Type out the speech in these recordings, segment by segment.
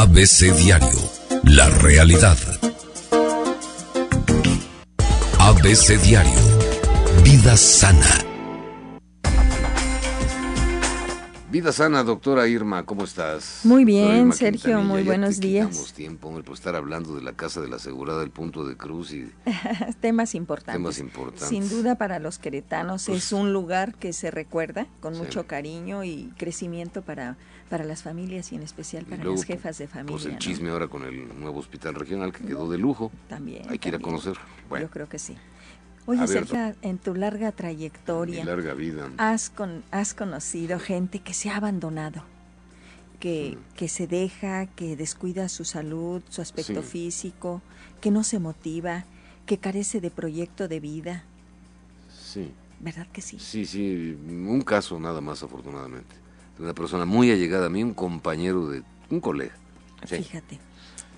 ABC Diario, la realidad. ABC Diario, vida sana. Vida sana, doctora Irma, ¿cómo estás? Muy bien, Sergio, Quintanilla, muy ya buenos te días. tiempo hombre, por estar hablando de la Casa de la Asegurada, el punto de cruz y Temas importantes. Temas importantes. Sin duda para los queretanos Pues- es un lugar que se recuerda con Sí. mucho cariño y crecimiento para, para las familias y en especial para luego, las jefas de familia. Pues el ¿no? chisme ahora con el nuevo hospital regional que quedó de lujo. También. Hay que ir a conocer. Bueno, Yo creo que sí. Oye, Sergio, en tu larga mi trayectoria, larga vida. has, con, has conocido gente que se ha abandonado, que, Mm. que se deja, que descuida su salud, su aspecto Sí. físico, que no se motiva, que carece de proyecto de vida. Sí, ¿Verdad que sí? sí, sí, un caso nada más afortunadamente. De una persona muy allegada a mí, un compañero de, un colega. Sí.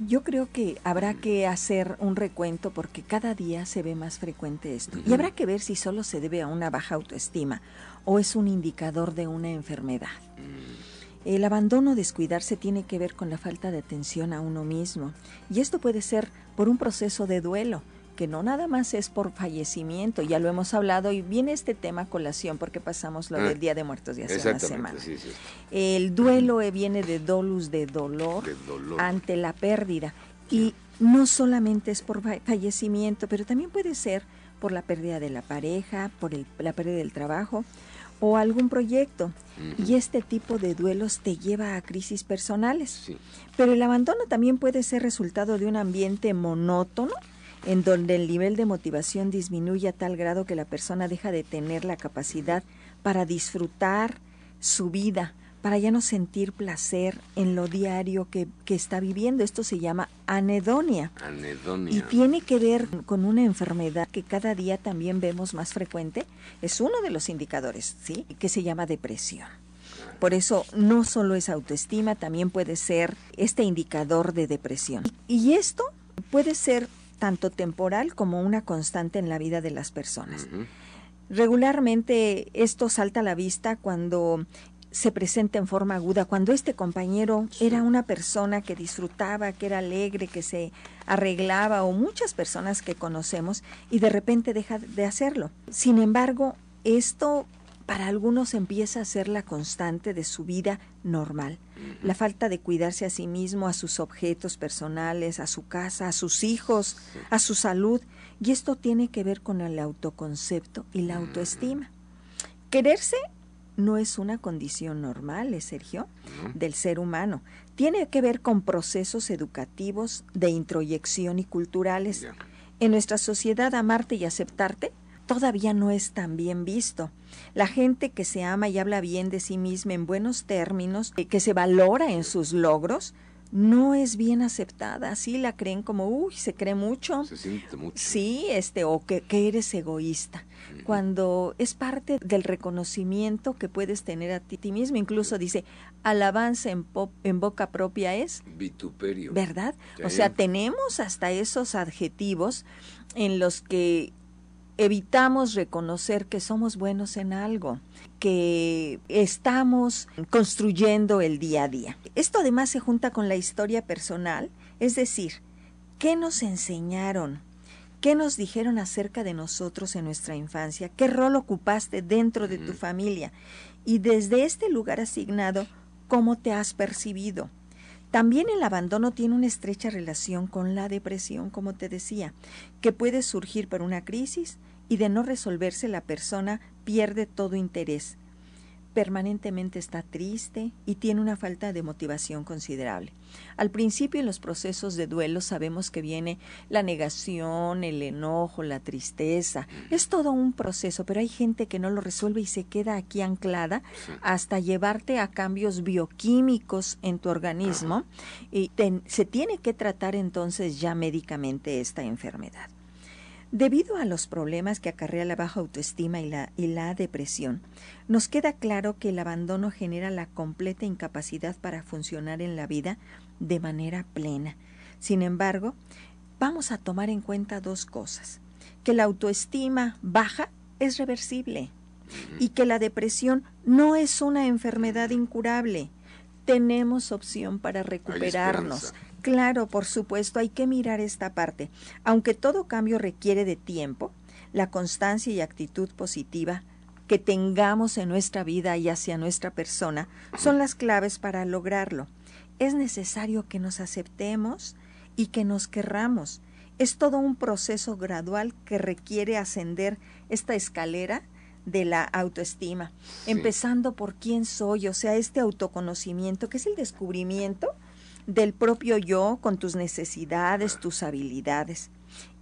Yo creo que habrá que hacer un recuento porque cada día se ve más frecuente esto. Y habrá que ver si solo se debe a una baja autoestima o es un indicador de una enfermedad. Mm, El abandono, descuidarse, tiene que ver con la falta de atención a uno mismo. Y esto puede ser por un proceso de duelo, que no nada más es por fallecimiento, ya lo hemos hablado y viene este tema a colación porque pasamos lo Ah, del Día de Muertos de hace una semana. Exactamente, sí, sí. El duelo eh, viene de dolus, de dolor, De dolor. ante la pérdida. Y no solamente es por fa- fallecimiento, pero también puede ser por la pérdida de la pareja, por el- la pérdida del trabajo o algún proyecto. Y este tipo de duelos te lleva a crisis personales. Sí. Pero el abandono también puede ser resultado de un ambiente monótono en donde el nivel de motivación disminuye a tal grado que la persona deja de tener la capacidad para disfrutar su vida, para ya no sentir placer en lo diario que, que está viviendo. Esto se llama anedonia. Anedonia. Y tiene que ver con una enfermedad que cada día también vemos más frecuente. Es uno de los indicadores, ¿sí? Que se llama depresión. Por eso no solo es autoestima, también puede ser este indicador de depresión. Y esto puede ser tanto temporal como una constante en la vida de las personas. Regularmente esto salta a la vista cuando se presenta en forma aguda, cuando este compañero era una persona que disfrutaba, que era alegre, que se arreglaba, o muchas personas que conocemos, y de repente deja de hacerlo. Sin embargo, esto para algunos empieza a ser la constante de su vida normal. La falta de cuidarse a sí mismo, a sus objetos personales, a su casa, a sus hijos, a su salud. Y esto tiene que ver con el autoconcepto y la autoestima. Quererse no es una condición normal, ¿eh, Sergio, del ser humano. Tiene que ver con procesos educativos, de introyección y culturales. En nuestra sociedad, amarte y aceptarte todavía no es tan bien visto. La gente que se ama y habla bien de sí misma en buenos términos, eh, que se valora en sus logros, no es bien aceptada. Así la creen como, uy, se cree mucho. Se siente mucho. Sí, este, o que, que eres egoísta. Cuando es parte del reconocimiento que puedes tener a ti, ti mismo, incluso dice, alabanza en, po- en boca propia es, Vituperio. ¿verdad? O sea, tenemos hasta esos adjetivos en los que evitamos reconocer que somos buenos en algo, que estamos construyendo el día a día. Esto además se junta con la historia personal, es decir, ¿qué nos enseñaron? ¿Qué nos dijeron acerca de nosotros en nuestra infancia? ¿Qué rol ocupaste dentro de tu familia? Y desde este lugar asignado, ¿cómo te has percibido? También el abandono tiene una estrecha relación con la depresión, como te decía, que puede surgir por una crisis y de no resolverse la persona pierde todo interés. Permanentemente está triste y tiene una falta de motivación considerable. Al principio en los procesos de duelo sabemos que viene la negación, el enojo, la tristeza. Es todo un proceso, pero hay gente que no lo resuelve y se queda aquí anclada hasta llevarte a cambios bioquímicos en tu organismo y se tiene que tratar entonces ya médicamente esta enfermedad. Debido a los problemas que acarrea la baja autoestima y la, y la depresión, nos queda claro que el abandono genera la completa incapacidad para funcionar en la vida de manera plena. Sin embargo, vamos a tomar en cuenta dos cosas. Que la autoestima baja es reversible y que la depresión no es una enfermedad incurable. tenemos opción para recuperarnos. Claro, por supuesto, hay que mirar esta parte. Aunque todo cambio requiere de tiempo, la constancia y actitud positiva que tengamos en nuestra vida y hacia nuestra persona son las claves para lograrlo. Es necesario que nos aceptemos y que nos querramos. Es todo un proceso gradual que requiere ascender esta escalera de la autoestima, empezando por quién soy, o sea, este autoconocimiento, que es el descubrimiento del propio yo con tus necesidades, tus habilidades.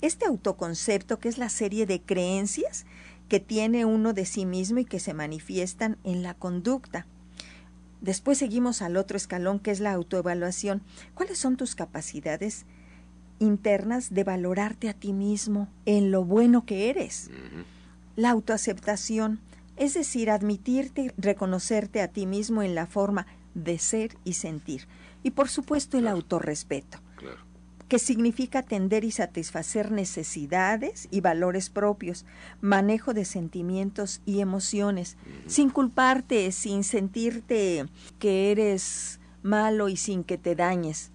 Este autoconcepto, que es la serie de creencias que tiene uno de sí mismo y que se manifiestan en la conducta. Después seguimos al otro escalón, que es la autoevaluación. ¿Cuáles son tus capacidades internas de valorarte a ti mismo en lo bueno que eres? La autoaceptación, es decir, admitirte y reconocerte a ti mismo en la forma de ser y sentir. Y por supuesto el autorrespeto, que significa atender y satisfacer necesidades y valores propios, manejo de sentimientos y emociones, sin culparte, sin sentirte que eres malo y sin que te dañes.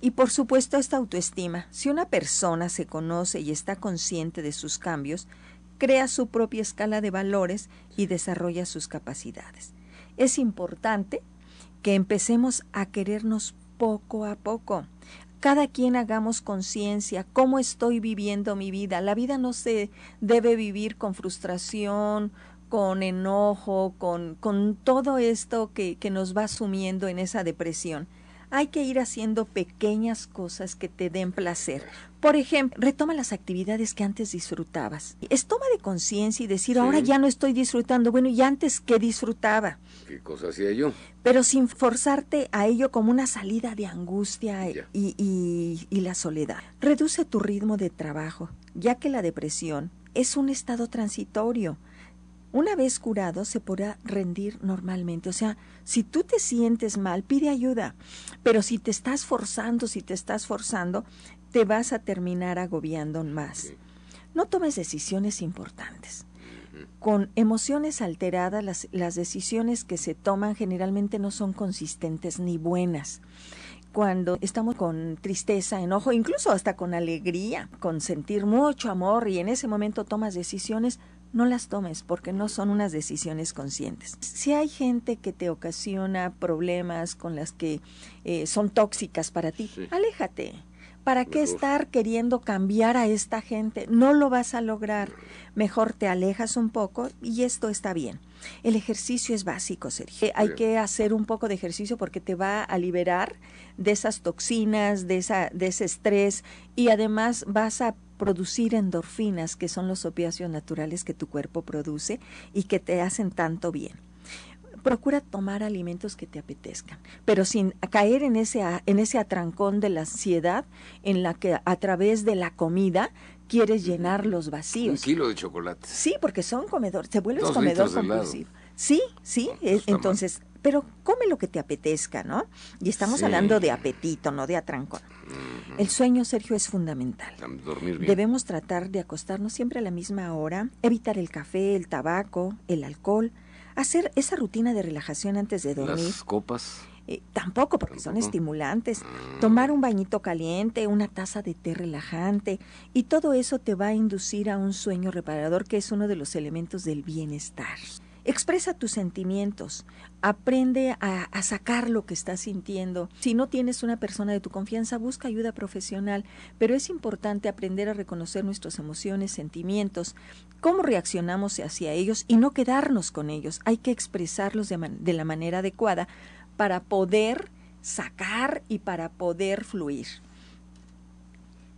Y por supuesto esta autoestima. Si una persona se conoce y está consciente de sus cambios, crea su propia escala de valores y desarrolla sus capacidades. Es importante que empecemos a querernos poco a poco. Cada quien hagamos conciencia cómo estoy viviendo mi vida. La vida no se debe vivir con frustración, con enojo, con, con todo esto que, que nos va sumiendo en esa depresión hay que ir haciendo pequeñas cosas que te den placer. Por ejemplo, retoma las actividades que antes disfrutabas. Es toma de conciencia y decir, ahora ya no estoy disfrutando. Bueno, ¿y antes qué disfrutaba? ¿Qué cosa hacía yo? Pero sin forzarte a ello como una salida de angustia y, y, y la soledad. Reduce tu ritmo de trabajo, ya que la depresión es un estado transitorio una vez curado se podrá rendir normalmente. O sea, si tú te sientes mal, pide ayuda. Pero si te estás forzando, si te estás forzando, te vas a terminar agobiando más. No tomes decisiones importantes. Con emociones alteradas, las, las decisiones que se toman generalmente no son consistentes ni buenas cuando estamos con tristeza, enojo, incluso hasta con alegría, con sentir mucho amor y en ese momento tomas decisiones, no las tomes porque no son unas decisiones conscientes. Si hay gente que te ocasiona problemas con las que eh, son tóxicas para ti, aléjate. ¿Para qué estar queriendo cambiar a esta gente? No lo vas a lograr. Mejor te alejas un poco y esto está bien. El ejercicio es básico, Sergio. Hay que hacer un poco de ejercicio porque te va a liberar de esas toxinas, de, esa, de ese estrés y además vas a producir endorfinas, que son los opiáceos naturales que tu cuerpo produce y que te hacen tanto bien. Procura tomar alimentos que te apetezcan, pero sin caer en ese, en ese atrancón de la ansiedad en la que a través de la comida quieres llenar los vacíos. Un kilo de chocolate. Sí, porque son comedores, te vuelves comedor compulsivo. Sí, sí, pues entonces, pero come lo que te apetezca, ¿no? Y estamos hablando de apetito, no de atrancón. El sueño, Sergio, es fundamental. Debemos tratar de acostarnos siempre a la misma hora, evitar el café, el tabaco, el alcohol, hacer esa rutina de relajación antes de dormir. Las copas. Eh, tampoco, porque son estimulantes. Ah. Tomar un bañito caliente, una taza de té relajante, y todo eso te va a inducir a un sueño reparador, que es uno de los elementos del bienestar. Expresa tus sentimientos, aprende a, sacar lo que estás sintiendo. Si no tienes una persona de tu confianza, busca ayuda profesional, pero es importante aprender a reconocer nuestras emociones, sentimientos, cómo reaccionamos hacia ellos y no quedarnos con ellos. Hay que expresarlos de, de la manera adecuada para poder sacar y para poder fluir.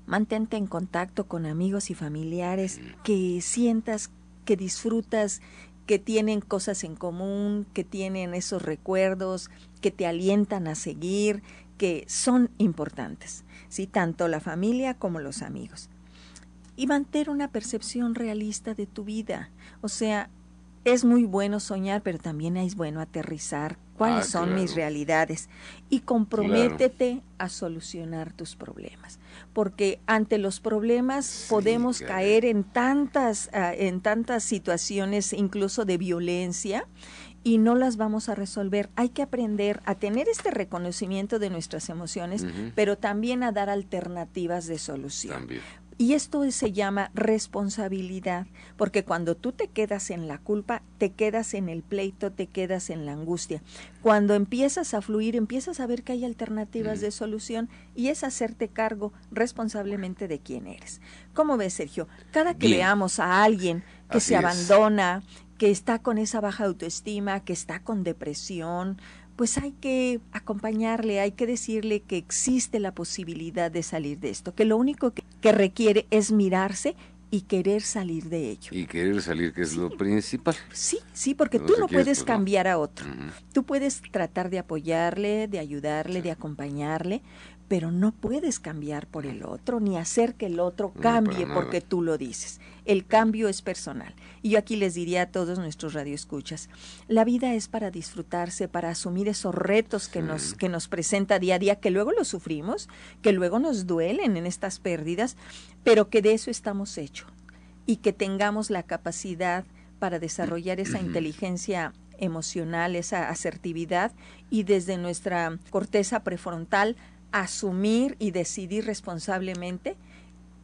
Mantente en contacto con amigos y familiares que sientas que disfrutas que tienen cosas en común, que tienen esos recuerdos, que te alientan a seguir, que son importantes, ¿sí? tanto la familia como los amigos. Y mantener una percepción realista de tu vida. O sea, es muy bueno soñar, pero también es bueno aterrizar cuáles ah, son mis realidades y comprométete a solucionar tus problemas porque ante los problemas podemos caer en tantas, ah, en tantas situaciones incluso de violencia y no las vamos a resolver. Hay que aprender a tener este reconocimiento de nuestras emociones, pero también a dar alternativas de solución. También. Y esto se llama responsabilidad, porque cuando tú te quedas en la culpa, te quedas en el pleito, te quedas en la angustia. Cuando empiezas a fluir, empiezas a ver que hay alternativas de solución y es hacerte cargo responsablemente de quién eres. ¿Cómo ves, Sergio? Cada que veamos a alguien que se abandona, que está con esa baja autoestima, que está con depresión, pues hay que acompañarle, hay que decirle que existe la posibilidad de salir de esto, que lo único que, requiere es mirarse y querer salir de ello. Y querer salir, que es lo principal. Sí, sí, porque tú no puedes pues, cambiar a otro. Tú puedes tratar de apoyarle, de ayudarle, de acompañarle, pero no puedes cambiar por el otro ni hacer que el otro cambie porque tú lo dices. El cambio es personal. Y yo aquí les diría a todos nuestros radioescuchas, la vida es para disfrutarse, para asumir esos retos que nos que nos presenta día a día, que luego los sufrimos, que luego nos duelen en estas pérdidas, pero que de eso estamos hechos y que tengamos la capacidad para desarrollar esa inteligencia emocional, esa asertividad y desde nuestra corteza prefrontal asumir y decidir responsablemente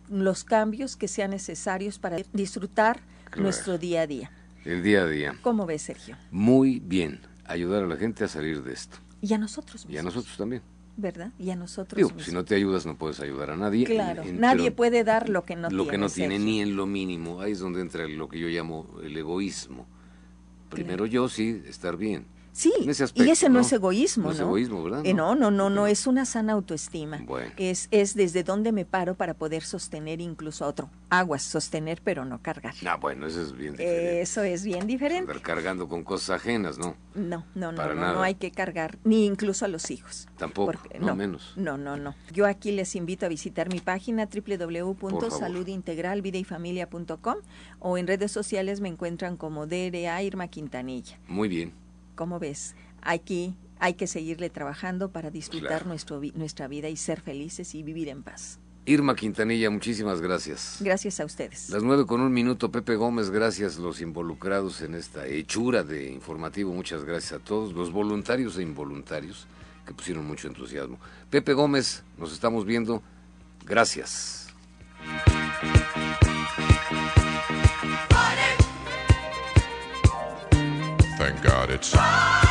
los cambios que sean necesarios para disfrutar nuestro día a día. El día a día. ¿Cómo ves, Sergio? Muy bien. Ayudar a la gente a salir de esto. Y a nosotros mismos. Y a nosotros también. ¿Verdad? Y a nosotros Digo, si no te ayudas no puedes ayudar a nadie. Claro, nadie puede dar lo que no tiene. Lo que no tiene ni en lo mínimo. Ahí es donde entra lo que yo llamo el egoísmo. Primero yo sí, estar bien. Sí, y ese no, es egoísmo, ¿no? Es egoísmo, ¿verdad? Eh, no, no, no, no, es una sana autoestima. Es, es desde dónde me paro para poder sostener incluso a otro. Aguas, sostener pero no cargar. Ah, bueno, eso es bien diferente. Eso es bien diferente. Andar cargando con cosas ajenas, ¿no? No, no, no, no, no, hay que cargar, ni incluso a los hijos. Tampoco, no, menos. No, no, no. Yo aquí les invito a visitar mi página www.saludintegralvideyfamilia.com o en redes sociales me encuentran como DRA Irma Quintanilla. Muy bien. ¿Cómo ves? Aquí hay que seguirle trabajando para disfrutar nuestro, nuestra vida y ser felices y vivir en paz. Irma Quintanilla, muchísimas gracias. Gracias a ustedes. Las nueve con un minuto, Pepe Gómez, gracias los involucrados en esta hechura de informativo, muchas gracias a todos, los voluntarios e involuntarios que pusieron mucho entusiasmo. Pepe Gómez, nos estamos viendo, gracias. Thank God it's.